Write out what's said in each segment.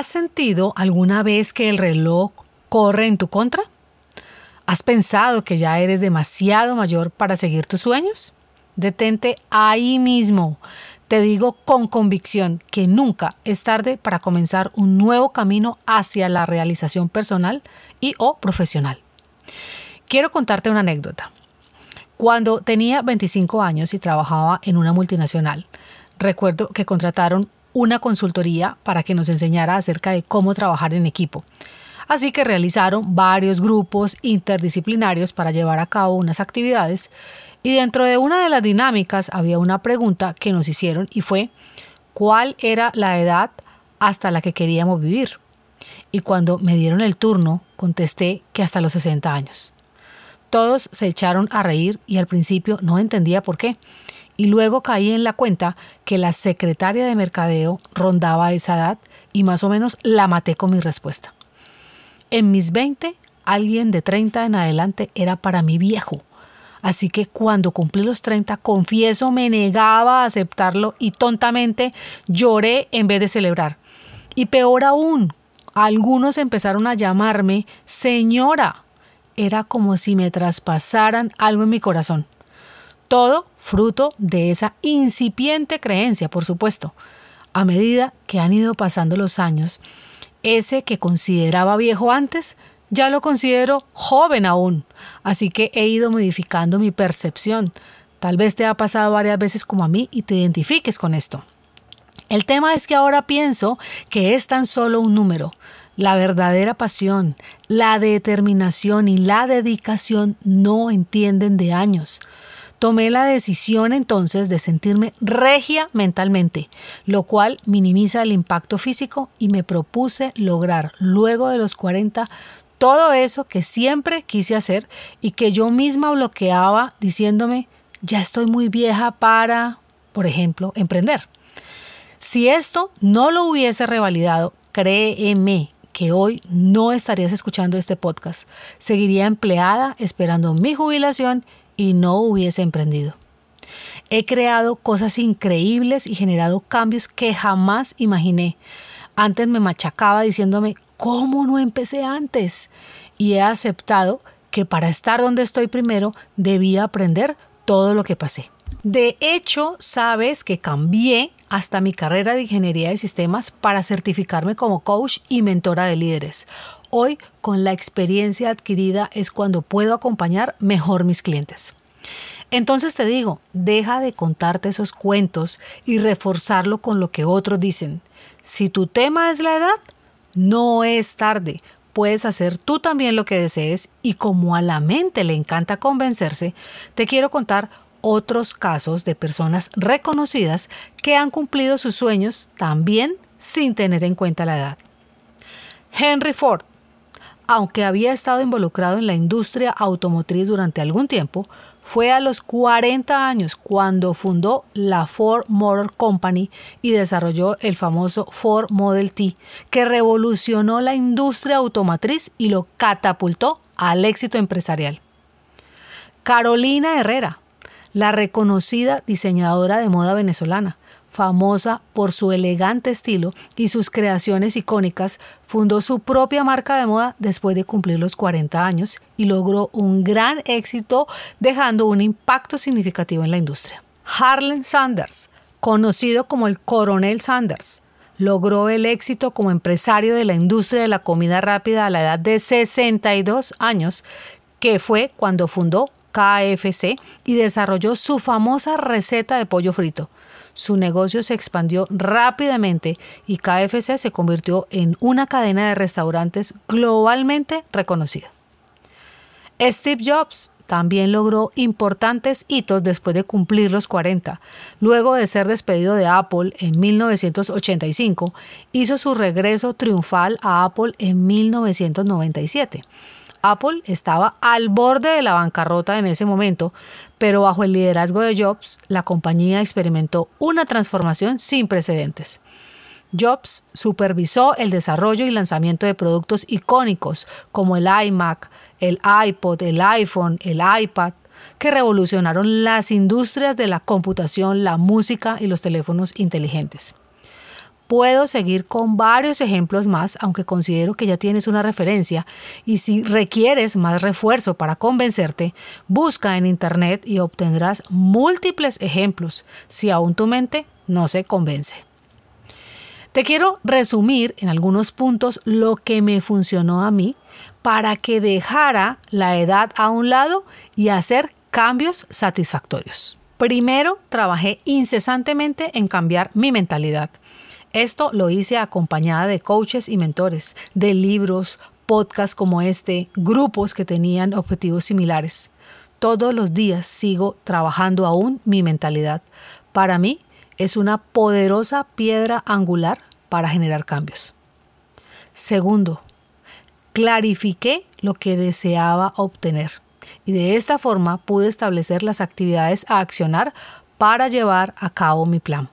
¿Has sentido alguna vez que el reloj corre en tu contra? ¿Has pensado que ya eres demasiado mayor para seguir tus sueños? Detente ahí mismo. Te digo con convicción que nunca es tarde para comenzar un nuevo camino hacia la realización personal y o profesional. Quiero contarte una anécdota. Cuando tenía 25 años y trabajaba en una multinacional, recuerdo que contrataron una consultoría para que nos enseñara acerca de cómo trabajar en equipo. Así que realizaron varios grupos interdisciplinarios para llevar a cabo unas actividades y dentro de una de las dinámicas había una pregunta que nos hicieron y fue ¿cuál era la edad hasta la que queríamos vivir? Y cuando me dieron el turno contesté que hasta los 60 años. Todos se echaron a reír y al principio no entendía por qué y luego caí en la cuenta que la secretaria de mercadeo rondaba esa edad y más o menos la maté con mi respuesta. En mis 20, alguien de 30 en adelante era para mí viejo. Así que cuando cumplí los 30, confieso, me negaba a aceptarlo y tontamente lloré en vez de celebrar. Y peor aún, algunos empezaron a llamarme señora. Era como si me traspasaran algo en mi corazón. Todo fruto de esa incipiente creencia, por supuesto. A medida que han ido pasando los años, ese que consideraba viejo antes, ya lo considero joven aún. Así que he ido modificando mi percepción. Tal vez te ha pasado varias veces como a mí y te identifiques con esto. El tema es que ahora pienso que es tan solo un número. La verdadera pasión, la determinación y la dedicación no entienden de años. Tomé la decisión entonces de sentirme regia mentalmente, lo cual minimiza el impacto físico y me propuse lograr luego de los 40 todo eso que siempre quise hacer y que yo misma bloqueaba diciéndome, ya estoy muy vieja para, por ejemplo, emprender. Si esto no lo hubiese revalidado, créeme que hoy no estarías escuchando este podcast. Seguiría empleada esperando mi jubilación y no hubiese emprendido. He creado cosas increíbles y generado cambios que jamás imaginé. Antes me machacaba diciéndome, ¿cómo no empecé antes? Y he aceptado que para estar donde estoy primero debía aprender todo lo que pasé. De hecho, sabes que cambié hasta mi carrera de ingeniería de sistemas para certificarme como coach y mentora de líderes. Hoy, con la experiencia adquirida, es cuando puedo acompañar mejor mis clientes. Entonces te digo, deja de contarte esos cuentos y reforzarlo con lo que otros dicen. Si tu tema es la edad, no es tarde. Puedes hacer tú también lo que desees y como a la mente le encanta convencerse, te quiero contar otros casos de personas reconocidas que han cumplido sus sueños también sin tener en cuenta la edad. Henry Ford, aunque había estado involucrado en la industria automotriz durante algún tiempo, fue a los 40 años cuando fundó la Ford Motor Company y desarrolló el famoso Ford Model T, que revolucionó la industria automotriz y lo catapultó al éxito empresarial. Carolina Herrera, la reconocida diseñadora de moda venezolana, famosa por su elegante estilo y sus creaciones icónicas, fundó su propia marca de moda después de cumplir los 40 años y logró un gran éxito dejando un impacto significativo en la industria. Harlan Sanders, conocido como el Coronel Sanders, logró el éxito como empresario de la industria de la comida rápida a la edad de 62 años, que fue cuando fundó KFC y desarrolló su famosa receta de pollo frito. Su negocio se expandió rápidamente y KFC se convirtió en una cadena de restaurantes globalmente reconocida. Steve Jobs también logró importantes hitos después de cumplir los 40. Luego de ser despedido de Apple en 1985, hizo su regreso triunfal a Apple en 1997. Apple estaba al borde de la bancarrota en ese momento, pero bajo el liderazgo de Jobs, la compañía experimentó una transformación sin precedentes. Jobs supervisó el desarrollo y lanzamiento de productos icónicos como el iMac, el iPod, el iPhone, el iPad, que revolucionaron las industrias de la computación, la música y los teléfonos inteligentes. Puedo seguir con varios ejemplos más, aunque considero que ya tienes una referencia y si requieres más refuerzo para convencerte, busca en Internet y obtendrás múltiples ejemplos si aún tu mente no se convence. Te quiero resumir en algunos puntos lo que me funcionó a mí para que dejara la edad a un lado y hacer cambios satisfactorios. Primero, trabajé incesantemente en cambiar mi mentalidad. Esto lo hice acompañada de coaches y mentores, de libros, podcasts como este, grupos que tenían objetivos similares. Todos los días sigo trabajando aún mi mentalidad. Para mí, es una poderosa piedra angular para generar cambios. Segundo, clarifiqué lo que deseaba obtener y de esta forma pude establecer las actividades a accionar para llevar a cabo mi plan.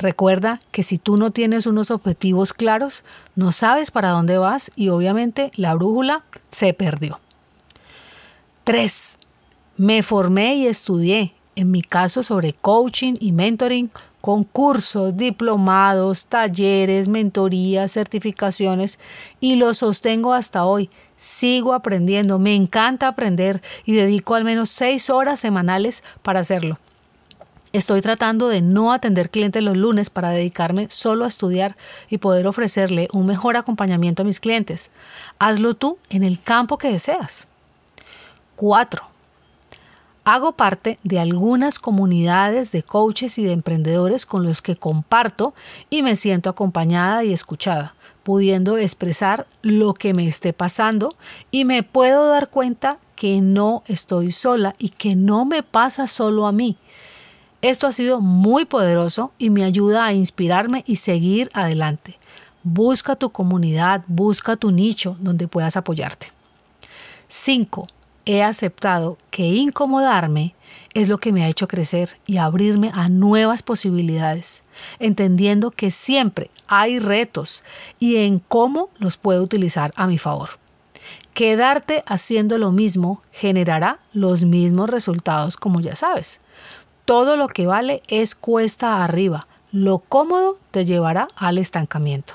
Recuerda que si tú no tienes unos objetivos claros, no sabes para dónde vas y obviamente la brújula se perdió. 3. Me formé y estudié en mi caso sobre coaching y mentoring, con cursos, diplomados, talleres, mentorías, certificaciones y lo sostengo hasta hoy. Sigo aprendiendo, me encanta aprender y dedico al menos seis horas semanales para hacerlo. Estoy tratando de no atender clientes los lunes para dedicarme solo a estudiar y poder ofrecerle un mejor acompañamiento a mis clientes. Hazlo tú en el campo que deseas. 4. Hago parte de algunas comunidades de coaches y de emprendedores con los que comparto y me siento acompañada y escuchada, pudiendo expresar lo que me esté pasando y me puedo dar cuenta que no estoy sola y que no me pasa solo a mí. Esto ha sido muy poderoso y me ayuda a inspirarme y seguir adelante. Busca tu comunidad, busca tu nicho donde puedas apoyarte. 5 he aceptado que incomodarme es lo que me ha hecho crecer y abrirme a nuevas posibilidades, entendiendo que siempre hay retos y en cómo los puedo utilizar a mi favor. Quedarte haciendo lo mismo generará los mismos resultados como ya sabes. Todo lo que vale es cuesta arriba. Lo cómodo te llevará al estancamiento.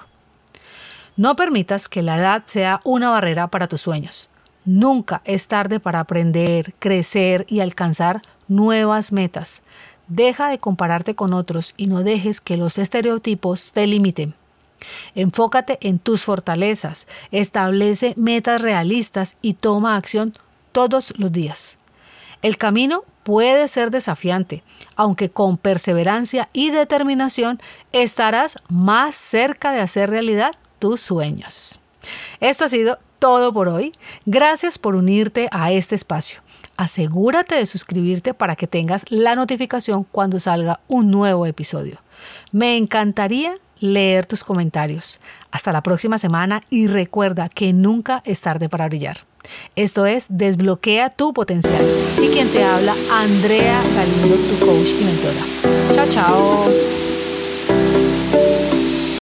No permitas que la edad sea una barrera para tus sueños. Nunca es tarde para aprender, crecer y alcanzar nuevas metas. Deja de compararte con otros y no dejes que los estereotipos te limiten. Enfócate en tus fortalezas, establece metas realistas y toma acción todos los días. El camino puede ser desafiante, aunque con perseverancia y determinación estarás más cerca de hacer realidad tus sueños. Esto ha sido todo por hoy. Gracias por unirte a este espacio. Asegúrate de suscribirte para que tengas la notificación cuando salga un nuevo episodio. Me encantaría leer tus comentarios. Hasta la próxima semana y recuerda que nunca es tarde para brillar. Esto es Desbloquea tu potencial. Y quien te habla, Andrea Galindo, tu coach y mentora. Chao, chao.